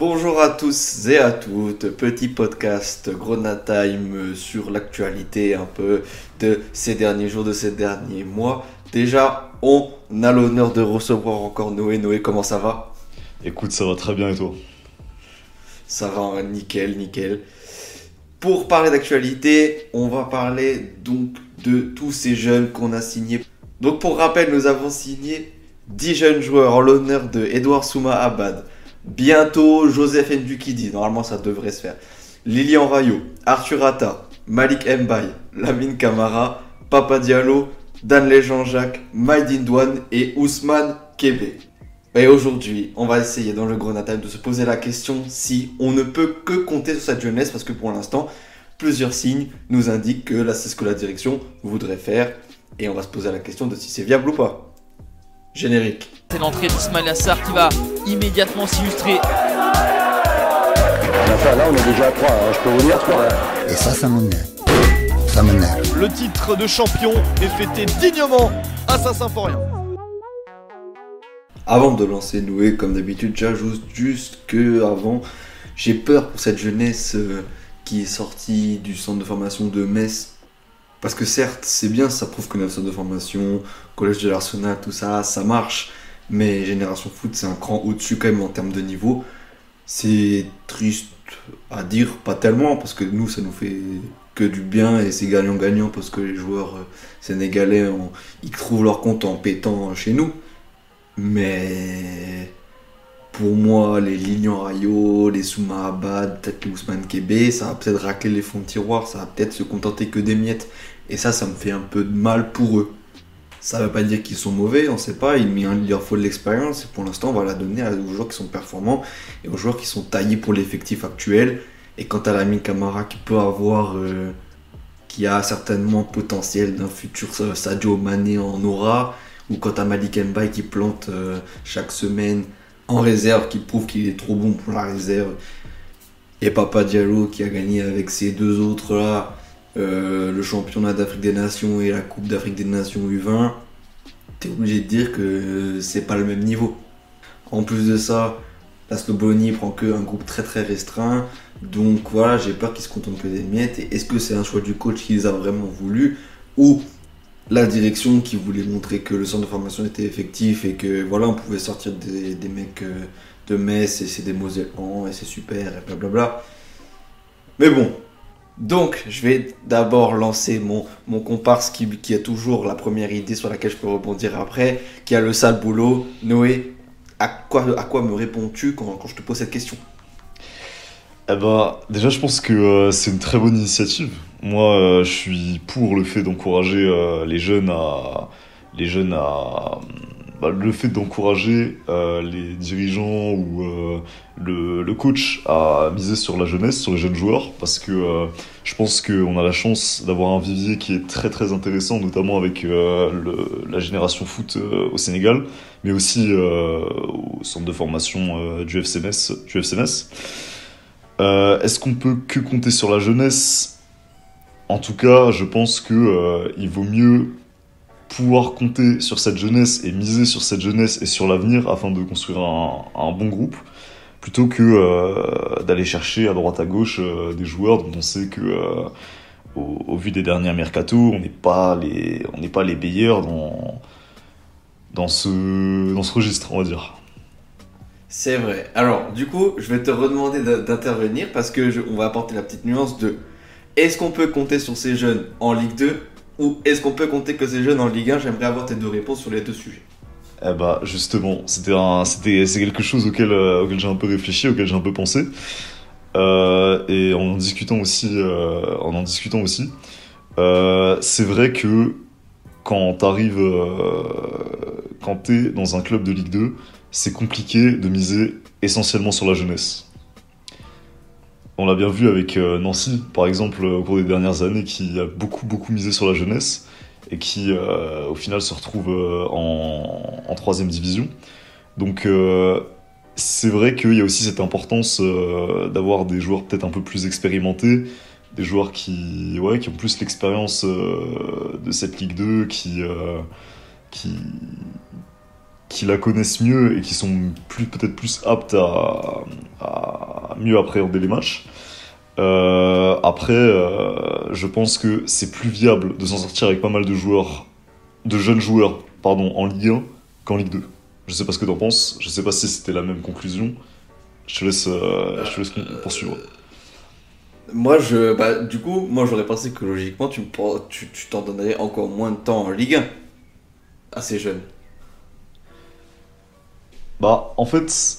Bonjour à tous et à toutes, petit podcast Grenade Time sur l'actualité un peu de ces derniers jours, de ces derniers mois. Déjà, on a l'honneur de recevoir encore Noé. Noé, comment ça va? Écoute, ça va très bien et toi? Ça va, nickel, nickel. Pour parler d'actualité, on va parler donc de tous ces jeunes qu'on a signés. Donc pour rappel, nous avons signé 10 jeunes joueurs en l'honneur de Edouard Souma Abad, Bientôt, Joseph Ndukidi, normalement ça devrait se faire. Lilian Rayo, Arthur Atta, Malik Mbaye, Lamine Kamara, Papa Diallo, Danley Jean-Jacques, Maïdine Douane et Ousmane Kébé. Et aujourd'hui, on va essayer dans le Grenade de se poser la question si on ne peut que compter sur cette jeunesse parce que pour l'instant, plusieurs signes nous indiquent que c'est ce que la direction voudrait faire et on va se poser la question de si c'est viable ou pas. Générique. C'est l'entrée d'Ismail Assar qui va immédiatement s'illustrer. là, on est déjà à 3, hein, je peux vous dire 3. Et ça, ça m'énerve. Ça m'énerve. Le titre de champion est fêté dignement à Saint-Symphorien. Avant de lancer Noué, comme d'habitude, j'ajoute juste que avant, j'ai peur pour cette jeunesse euh, qui est sortie du centre de formation de Metz parce que certes, c'est bien, ça prouve que notre centre de formation, collège de l'Arsenal, tout ça, ça marche. Mais Génération Foot, c'est un cran au-dessus quand même en termes de niveau. C'est triste à dire, pas tellement, parce que nous, ça nous fait que du bien et c'est gagnant-gagnant parce que les joueurs euh, sénégalais, ils trouvent leur compte en pétant chez nous. Mais pour moi, les Lilian Rayo, les Souma Abad, peut-être les Ousmane Kébé, ça va peut-être racler les fonds de tiroir, ça va peut-être se contenter que des miettes. Et ça, ça me fait un peu de mal pour eux. Ça ne veut pas dire qu'ils sont mauvais, on ne sait pas, il, leur faut de l'expérience. Et pour l'instant on va la donner aux joueurs qui sont performants et aux joueurs qui sont taillés pour l'effectif actuel. Et quant à l'ami Camara qui peut avoir, euh, qui a certainement potentiel d'un futur Sadio Mané en aura, ou quant à Malik Mbaye qui plante euh, chaque semaine en réserve, qui prouve qu'il est trop bon pour la réserve, et Papa Diallo qui a gagné avec ces deux autres là euh, le championnat d'Afrique des Nations et la Coupe d'Afrique des Nations U20, t'es obligé de dire que c'est pas le même niveau. En plus de ça, la Slobonie prend que un groupe très très restreint. Donc voilà, j'ai peur qu'ils se contentent que des miettes. Et est-ce que c'est un choix du coach qui les a vraiment voulu ou la direction qui voulait montrer que le centre de formation était effectif et que voilà, on pouvait sortir des, mecs euh, de Metz et c'est des Mosellans et c'est super et blablabla. Mais bon, donc, je vais d'abord lancer mon, comparse qui, a toujours la première idée sur laquelle je peux rebondir après, qui a le sale boulot. Noé, à quoi, à quoi me réponds-tu quand, quand, je te pose cette question? Eh ben, déjà, je pense que euh, c'est une très bonne initiative. Moi, euh, je suis pour le fait d'encourager euh, les jeunes à, les jeunes à, bah, le fait d'encourager euh, les dirigeants ou euh, le, coach à miser sur la jeunesse, sur les jeunes joueurs, parce que euh, je pense qu'on a la chance d'avoir un vivier qui est très très intéressant, notamment avec la génération foot au Sénégal, mais aussi au centre de formation du FCMS. Du FCMS. Est-ce qu'on peut que compter sur la jeunesse? En tout cas, je pense que il vaut mieux pouvoir compter sur cette jeunesse et miser sur cette jeunesse et sur l'avenir afin de construire un, bon groupe, plutôt que euh, d'aller chercher à droite à gauche euh, des joueurs dont on sait que, euh, au, vu des derniers mercato, on n'est pas les on n'est pas les meilleurs dans dans ce dans ce registre, on va dire. C'est vrai. Alors, du coup, je vais te redemander d'intervenir parce que on va apporter la petite nuance de est-ce qu'on peut compter sur ces jeunes en Ligue 2 ou est-ce qu'on peut compter que ces jeunes en Ligue 1 J'aimerais avoir tes deux réponses sur les deux sujets. Eh bah justement, c'était c'est quelque chose auquel, euh, auquel j'ai un peu réfléchi, auquel j'ai un peu pensé, euh, et en en discutant aussi, euh, en en discutant aussi, c'est vrai que quand t'arrives, quand t'es dans un club de Ligue 2, c'est compliqué de miser essentiellement sur la jeunesse. On l'a bien vu avec euh, Nancy, par exemple, au cours des dernières années, qui a beaucoup, beaucoup misé sur la jeunesse et qui, euh, au final, se retrouve euh, en, troisième division. Donc, c'est vrai qu'il y a aussi cette importance d'avoir des joueurs peut-être un peu plus expérimentés, des joueurs qui, ouais, qui ont plus l'expérience de cette Ligue 2, qui, qui, qui la connaissent mieux et qui sont peut-être plus aptes à mieux appréhender les matchs. Euh, après, euh, je pense que c'est plus viable de s'en sortir avec pas mal de joueurs, de jeunes joueurs, pardon, en Ligue 1 qu'en Ligue 2. Je sais pas ce que t'en penses, je sais pas si c'était la même conclusion. Je te laisse, euh, je te laisse poursuivre. Moi, je, bah, du coup, moi j'aurais pensé que logiquement, tu me prends- tu tu t'en donnerais encore moins de temps en Ligue 1 à ces jeunes. Bah, en fait,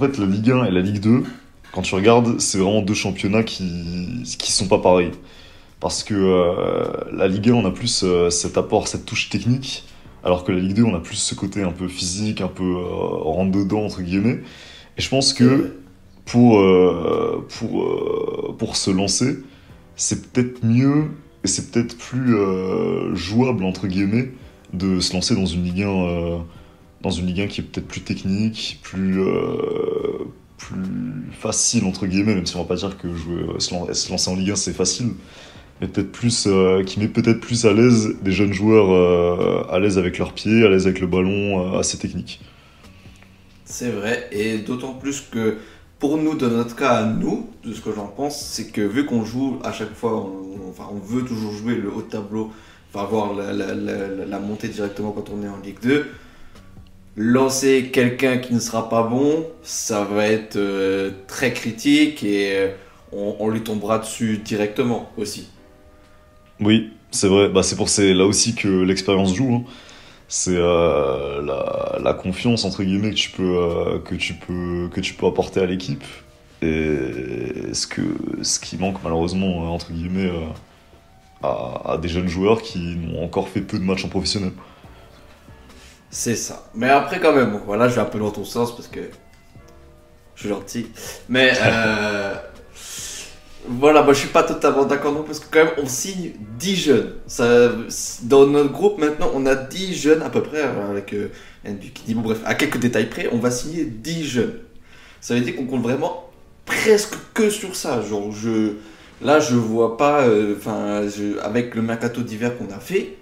fait, la Ligue 1 et la Ligue 2, quand tu regardes, c'est vraiment deux championnats qui qui sont pas pareils. Parce que euh, la Ligue 1, on a plus euh, cet apport, cette touche technique, alors que la Ligue 2, on a plus ce côté un peu physique, un peu euh, rentre-dedans, entre guillemets. Et je pense que pour, euh, pour, pour se lancer, c'est peut-être mieux et c'est peut-être plus jouable, entre guillemets, de se lancer dans une Ligue 1, euh, dans une Ligue 1 qui est peut-être plus technique, plus, plus facile, entre guillemets, même si on va pas dire que jouer, euh, se, lan- se lancer en Ligue 1 c'est facile, mais peut-être plus, euh, qui met peut-être plus à l'aise des jeunes joueurs euh, à l'aise avec leurs pieds, à l'aise avec le ballon, assez technique. C'est vrai, et d'autant plus que pour nous, dans notre cas à nous, de ce que j'en pense, c'est que vu qu'on joue à chaque fois, on, on veut toujours jouer le haut de tableau, enfin la- la montée directement quand on est en Ligue 2, lancer quelqu'un qui ne sera pas bon, ça va être euh, très critique et euh, on, lui tombera dessus directement aussi. Oui, c'est vrai. Bah, c'est pour c'est là aussi que l'expérience joue. hein. C'est euh, la, confiance entre guillemets que tu peux que tu peux que tu peux apporter à l'équipe et ce que ce qui manque malheureusement entre guillemets à, à des jeunes joueurs qui n'ont encore fait peu de matchs en professionnel. C'est ça. Mais après, quand même, voilà, je vais un peu dans ton sens parce que je suis gentil. Mais euh, voilà, moi je suis pas totalement d'accord non, parce que quand même, on signe 10 jeunes. Ça, dans notre groupe maintenant, on a 10 jeunes à peu près, euh, avec euh, bon, bref, à quelques détails près, on va signer 10 jeunes. Ça veut dire qu'on compte vraiment presque que sur ça. Genre, je, là, je vois pas, euh, enfin, avec le mercato d'hiver qu'on a fait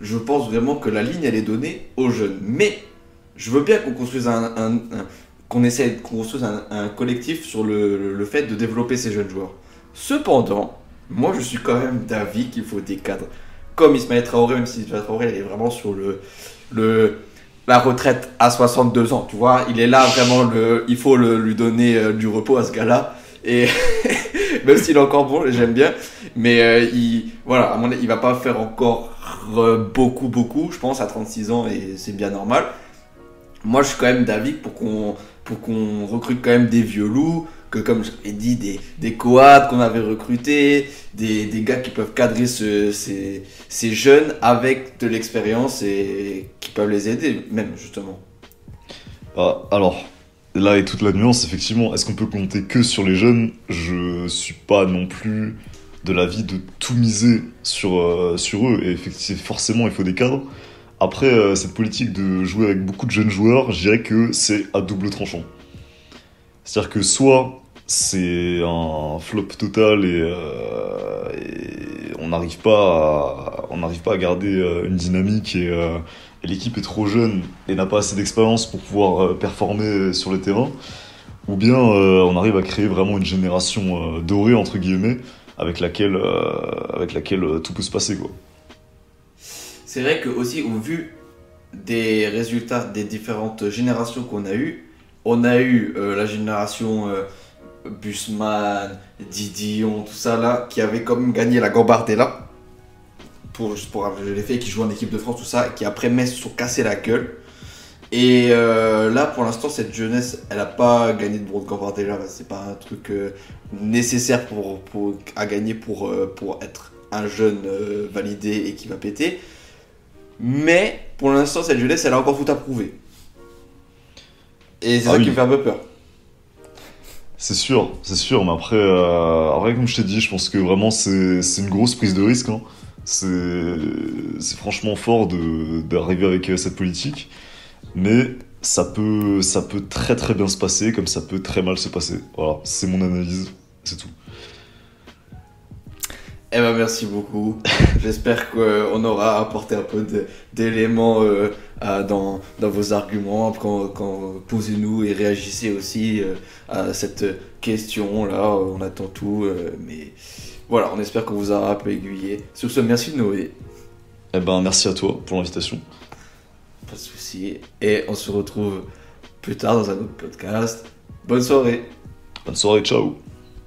je pense vraiment que la ligne elle est donnée aux jeunes. Mais je veux bien qu'on construise un, un- un- qu'on essaie de construire un, collectif sur le, le- fait de développer ces jeunes joueurs. Cependant, moi je suis quand même d'avis qu'il faut des cadres comme Ismaël Traoré, même si Ismaël Traoré il est vraiment sur le, le la retraite à 62 ans, tu vois, il est là vraiment le, il faut le- lui donner euh, du repos à ce gars-là. Et même s'il est encore bon, j'aime bien, mais euh, il, voilà, à mon avis, il va pas faire encore beaucoup, beaucoup, je pense, à 36 ans, et c'est bien normal. Moi, je suis quand même d'avis pour qu'on pour qu'on recrute quand même des vieux loups, que comme j'avais dit, des, des coads qu'on avait recrutés, des, des gars qui peuvent cadrer ce- ces, ces jeunes avec de l'expérience et qui peuvent les aider, même justement. Ah, alors, là est toute la nuance, effectivement. Est-ce qu'on peut compter que sur les jeunes? Je suis pas non plus de l'avis de tout miser sur, euh, sur eux. Et effectivement, forcément, il faut des cadres. Après, euh, cette politique de jouer avec beaucoup de jeunes joueurs, je dirais que c'est à double tranchant. C'est-à-dire que soit c'est un flop total et, euh, on n'arrive pas, à- pas à garder une dynamique et, l'équipe est trop jeune et n'a pas assez d'expérience pour pouvoir performer sur le terrain, ou bien on arrive à créer vraiment une génération dorée entre guillemets avec laquelle, euh, euh, tout peut se passer. C'est vrai que aussi au vu des résultats des différentes générations qu'on a eues, on a eu euh, la génération Busman, Didion, tout ça là, qui avait quand même gagné la Gambardella. Pour, pour les faits, qui jouent en équipe de France, tout ça, qui après Metz se sont cassés la gueule. Et euh, là, pour l'instant, cette jeunesse, elle n'a pas gagné de bronze Gambardella. C'est pas un truc euh, nécessaire pour, pour, à gagner pour, euh, pour être un jeune validé et qui va péter. Mais pour l'instant, cette jeunesse, elle a encore tout à prouver. Et c'est Ah ça oui. qui me fait un peu peur. C'est sûr, c'est sûr, mais après, après comme je t'ai dit, je pense que vraiment c'est une grosse prise de risque. hein. C'est franchement fort d'arriver avec cette politique, mais ça peut, ça peut très très bien se passer, comme ça peut très mal se passer. Voilà, c'est mon analyse, c'est tout. Eh ben merci beaucoup. J'espère qu'on aura apporté un peu de- d'éléments euh, dans, dans vos arguments quand, quand posez-nous et réagissez aussi euh, à cette question là. On attend tout, euh, mais voilà, on espère qu'on vous aura un peu aiguillé. Sur ce, merci Noé. Eh ben, merci à toi pour l'invitation. Pas de Et on se retrouve plus tard dans un autre podcast. Bonne soirée. Bonne soirée, ciao